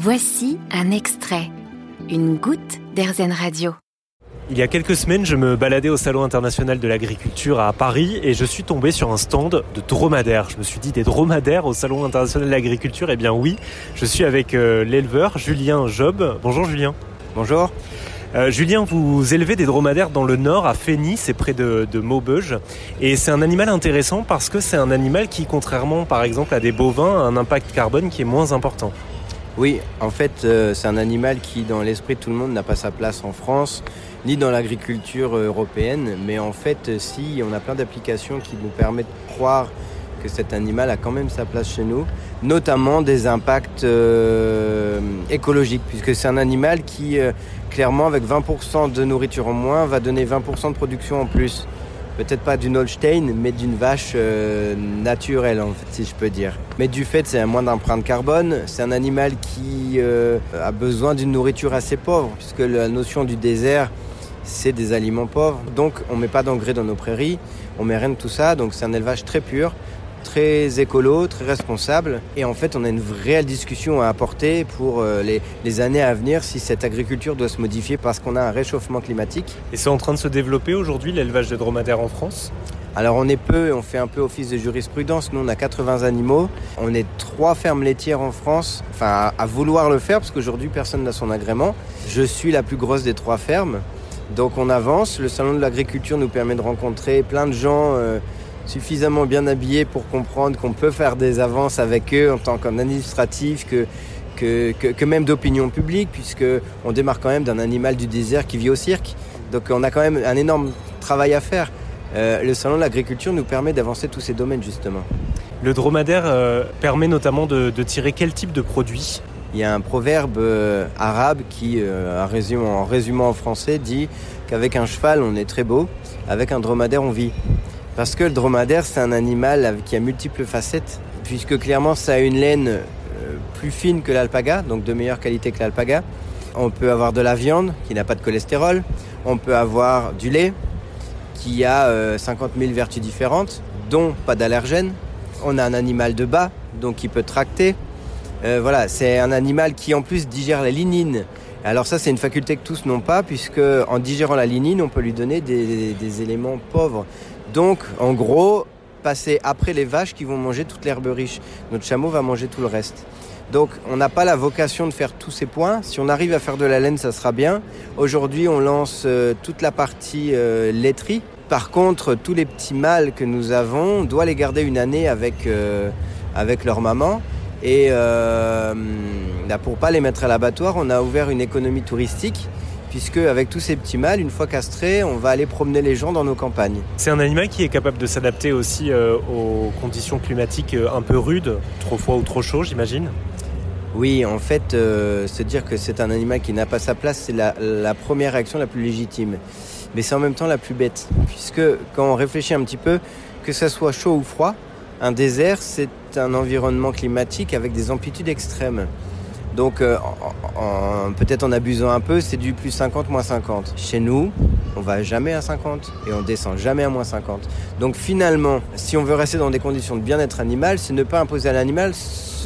Voici un extrait, une goutte d'Airzen Radio. Il y a quelques semaines, je me baladais au Salon international de l'agriculture à Paris et je suis tombé sur un stand de dromadaires. Je me suis dit des dromadaires au Salon international de l'agriculture? Eh bien oui, je suis avec euh, l'éleveur Julien Job. Bonjour Julien. Bonjour. Euh, Julien, vous élevez des dromadaires dans le nord, à Fény, c'est près de, de Maubeuge. Et c'est un animal intéressant parce que c'est un animal qui, contrairement par exemple à des bovins, a un impact carbone qui est moins important. Oui, en fait, euh, c'est un animal qui, dans l'esprit de tout le monde, n'a pas sa place en France, ni dans l'agriculture européenne. Mais en fait, euh, si, on a plein d'applications qui nous permettent de croire que cet animal a quand même sa place chez nous, notamment des impacts euh, écologiques, puisque c'est un animal qui, euh, clairement, avec 20% de nourriture en moins, va donner 20% de production en plus peut-être pas d'une Holstein, mais d'une vache euh, naturelle, en fait, si je peux dire. Mais du fait, c'est un moins d'empreinte carbone. C'est un animal qui euh, a besoin d'une nourriture assez pauvre, puisque la notion du désert, c'est des aliments pauvres. Donc, on met pas d'engrais dans nos prairies, on met rien de tout ça. Donc, c'est un élevage très pur très écolo, très responsable. Et en fait, on a une réelle discussion à apporter pour euh, les, les, années à venir si cette agriculture doit se modifier parce qu'on a un réchauffement climatique. Et c'est en train de se développer aujourd'hui l'élevage de dromadaires en France? Alors on est peu, on fait un peu office de jurisprudence. Nous on a 80 animaux. On est trois fermes laitières en France, enfin à, vouloir le faire parce qu'aujourd'hui personne n'a son agrément. Je suis la plus grosse des trois fermes. Donc on avance. Le salon de l'agriculture nous permet de rencontrer plein de gens. Euh, suffisamment bien habillés pour comprendre qu'on peut faire des avances avec eux en tant qu'administratif, que, que, que, que, même d'opinion publique, puisque on démarre quand même d'un animal du désert qui vit au cirque. Donc on a quand même un énorme travail à faire. Euh, le salon de l'agriculture nous permet d'avancer tous ces domaines justement. Le dromadaire euh, permet notamment de, de, tirer quel type de produit? Il y a un proverbe euh, arabe qui, en résumant, en résumant en français, dit qu'avec un cheval on est très beau, avec un dromadaire on vit. Parce que le dromadaire, c'est un animal qui a multiples facettes, puisque clairement, ça a une laine plus fine que l'alpaga, donc de meilleure qualité que l'alpaga. On peut avoir de la viande qui n'a pas de cholestérol. On peut avoir du lait qui a 50 000 vertus différentes, dont pas d'allergènes. On a un animal de bas, donc qui peut tracter. Euh, voilà, c'est un animal qui en plus digère la lignine. Alors ça, c'est une faculté que tous n'ont pas, puisque en digérant la lignine, on peut lui donner des éléments pauvres. Donc, en gros, passer après les vaches qui vont manger toute l'herbe riche. Notre chameau va manger tout le reste. Donc, on n'a pas la vocation de faire tous ces points. Si on arrive à faire de la laine, ça sera bien. Aujourd'hui, on lance euh, toute la partie euh, laiterie. Par contre, tous les petits mâles que nous avons, on doit les garder une année avec, euh, leur maman. Et là, pour pas les mettre à l'abattoir, on a ouvert une économie touristique puisque avec tous ces petits mâles, une fois castrés, on va aller promener les gens dans nos campagnes. C'est un animal qui est capable de s'adapter aussi euh, aux conditions climatiques euh, un peu rudes, trop froid ou trop chaud, j'imagine Oui, en fait, euh, se dire que c'est un animal qui n'a pas sa place, c'est la, la, première réaction la plus légitime. Mais c'est en même temps la plus bête, puisque quand on réfléchit un petit peu, que ça soit chaud ou froid, un désert, c'est un environnement climatique avec des amplitudes extrêmes. Donc euh, peut-être en abusant un peu, c'est du plus 50, moins 50. Chez nous, on va jamais à 50 et on descend jamais à moins 50. Donc finalement, si on veut rester dans des conditions de bien-être animal, c'est ne pas imposer à l'animal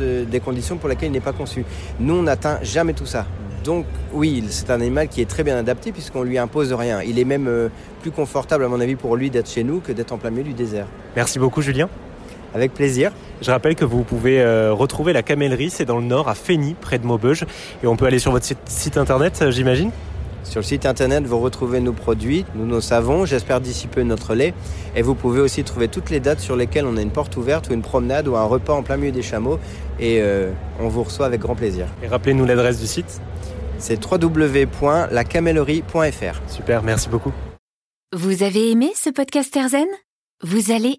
des conditions pour lesquelles il n'est pas conçu. Nous, on n'atteint jamais tout ça. Donc oui, c'est un animal qui est très bien adapté puisqu'on lui impose rien. Il est même euh, plus confortable à mon avis pour lui d'être chez nous que d'être en plein milieu du désert. Merci beaucoup Julien. Avec plaisir. Je rappelle que vous pouvez euh, retrouver la camellerie, c'est dans le nord, à Fény, près de Maubeuge. Et on peut aller sur votre site, site internet, euh, j'imagine? Sur le site internet, vous retrouvez nos produits, nous nos savons, j'espère d'ici peu notre lait. Et vous pouvez aussi trouver toutes les dates sur lesquelles on a une porte ouverte ou une promenade ou un repas en plein milieu des chameaux. Et euh, on vous reçoit avec grand plaisir. Et rappelez-nous l'adresse du site? C'est www.lacamellerie.fr. Super, merci beaucoup. Vous avez aimé ce podcast Erzen Vous allez